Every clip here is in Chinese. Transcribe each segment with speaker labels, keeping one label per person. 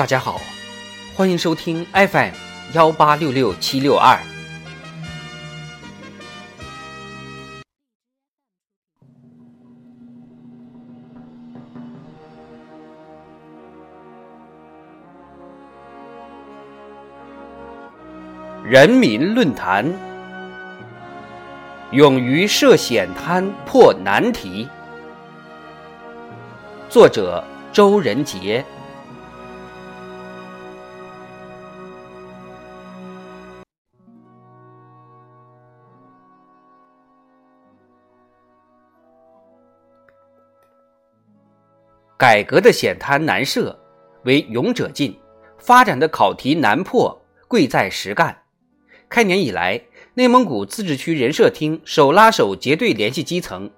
Speaker 1: 大家好，欢迎收听 FM 幺八六六七六二。人民论坛，勇于涉险滩破难题。作者：周仁杰。改革的险滩难涉，为勇者进；发展的考题难破，贵在实干。开年以来，内蒙古自治区人社厅手拉手结对联系基层，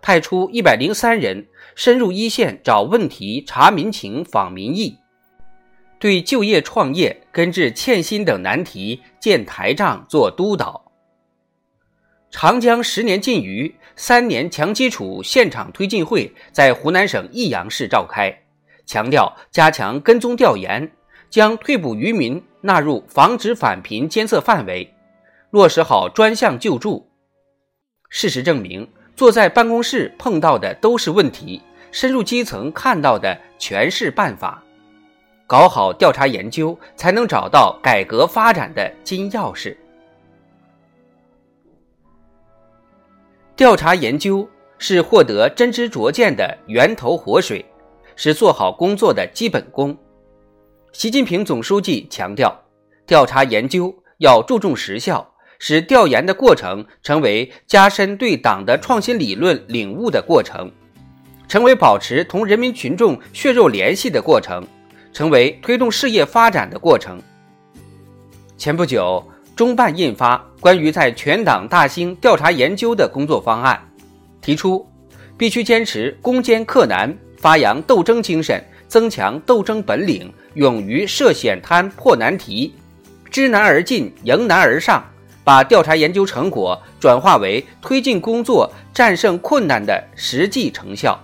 Speaker 1: 派出一百零三人深入一线找问题、查民情、访民意，对就业创业、根治欠薪等难题建台账、做督导。长江十年禁渔三年强基础现场推进会在湖南省益阳市召开，强调加强跟踪调研。将退捕渔民纳入防止返贫监测范围，落实好专项救助。事实证明，坐在办公室碰到的都是问题，深入基层看到的全是办法。搞好调查研究，才能找到改革发展的金钥匙。调查研究是获得真知灼见的源头活水，是做好工作的基本功。习近平总书记强调，调查研究要注重实效，使调研的过程成为加深对党的创新理论领悟的过程，成为保持同人民群众血肉联系的过程，成为推动事业发展的过程。前不久，中办印发关于在全党大兴调查研究的工作方案，提出必须坚持攻坚克难，发扬斗争精神。增强斗争本领，勇于涉险滩破难题，知难而进，迎难而上，把调查研究成果转化为推进工作战胜困难的实际成效。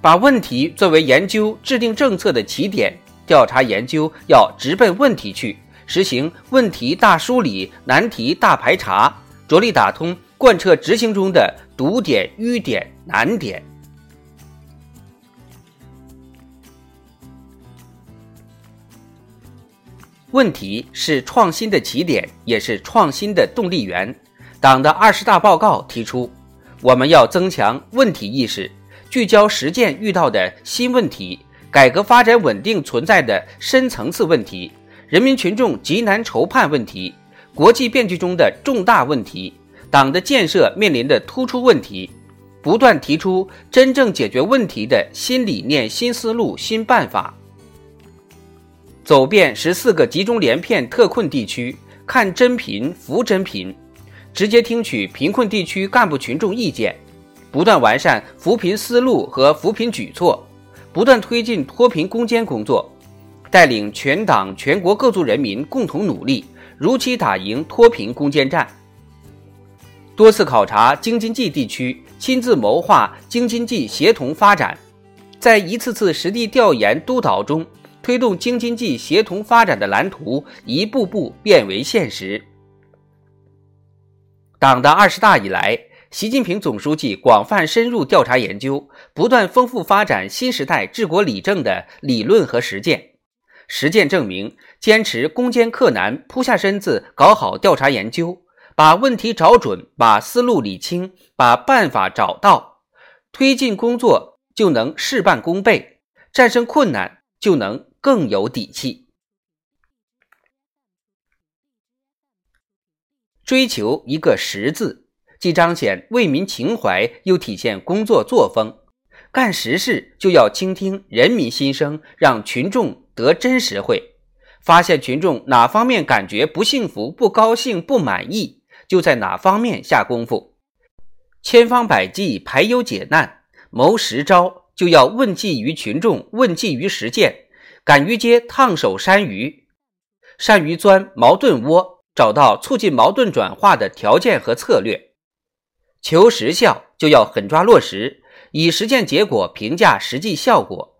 Speaker 1: 把问题作为研究制定政策的起点，调查研究要直奔问题去，实行问题大梳理、难题大排查，着力打通贯彻执行中的堵点、淤点、难点。问题是创新的起点，也是创新的动力源。党的二十大报告提出，我们要增强问题意识，聚焦实践遇到的新问题，改革发展稳定存在的深层次问题，人民群众急难愁盼问题，国际变局中的重大问题，党的建设面临的突出问题，不断提出真正解决问题的新理念、新思路、新办法。走遍十四个集中连片特困地区，看真贫扶真贫，直接听取贫困地区干部群众意见，不断完善扶贫思路和扶贫举措，不断推进脱贫攻坚工作，带领全党全国各族人民共同努力，如期打赢脱贫攻坚战。多次考察京津冀地区，亲自谋划京津冀协同发展，在一次次实地调研督导中。推动京津冀协同发展的蓝图一步步变为现实。党的二十大以来，习近平总书记广泛深入调查研究，不断丰富发展新时代治国理政的理论和实践。实践证明，坚持攻坚克难，扑下身子搞好调查研究，把问题找准，把思路理清，把办法找到，推进工作就能事半功倍，战胜困难就能。更有底气，追求一个“实”字，既彰显为民情怀，又体现工作作风。干实事就要倾听人民心声，让群众得真实惠。发现群众哪方面感觉不幸福、不高兴、不满意，就在哪方面下功夫。千方百计排忧解难，谋实招，就要问计于群众，问计于实践。敢于接烫手山芋，善于钻矛盾窝，找到促进矛盾转化的条件和策略。求实效就要狠抓落实，以实践结果评价实际效果。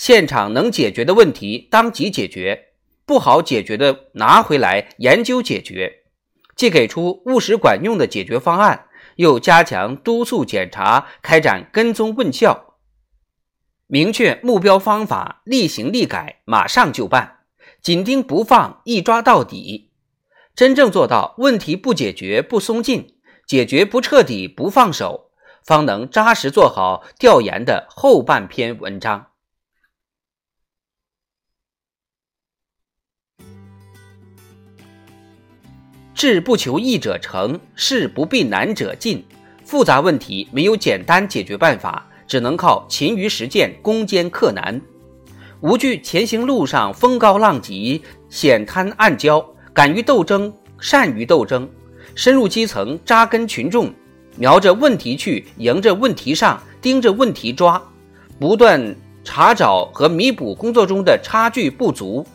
Speaker 1: 现场能解决的问题当即解决，不好解决的拿回来研究解决，既给出务实管用的解决方案，又加强督促检查，开展跟踪问效，明确目标方法，立行立改，马上就办，紧盯不放，一抓到底，真正做到问题不解决不松劲，解决不彻底不放手，方能扎实做好调研的后半篇文章。志不求易者成，事不避难者进。复杂问题没有简单解决办法，只能靠勤于实践，攻坚克难。无惧前行路上风高浪急、险滩暗礁，敢于斗争，善于斗争，深入基层，扎根群众，瞄着问题去，迎着问题上，盯着问题抓，不断查找和弥补工作中的差距不足。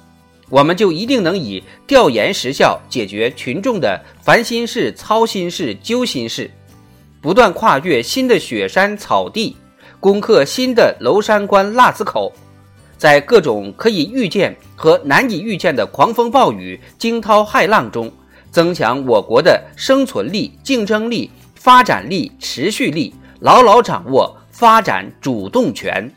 Speaker 1: 我们就一定能以调研实效解决群众的烦心事、操心事、揪心事，不断跨越新的雪山草地，攻克新的娄山关腊子口，在各种可以预见和难以预见的狂风暴雨、惊涛骇浪中，增强我国的生存力、竞争力、发展力、持续力，牢牢掌握发展主动权。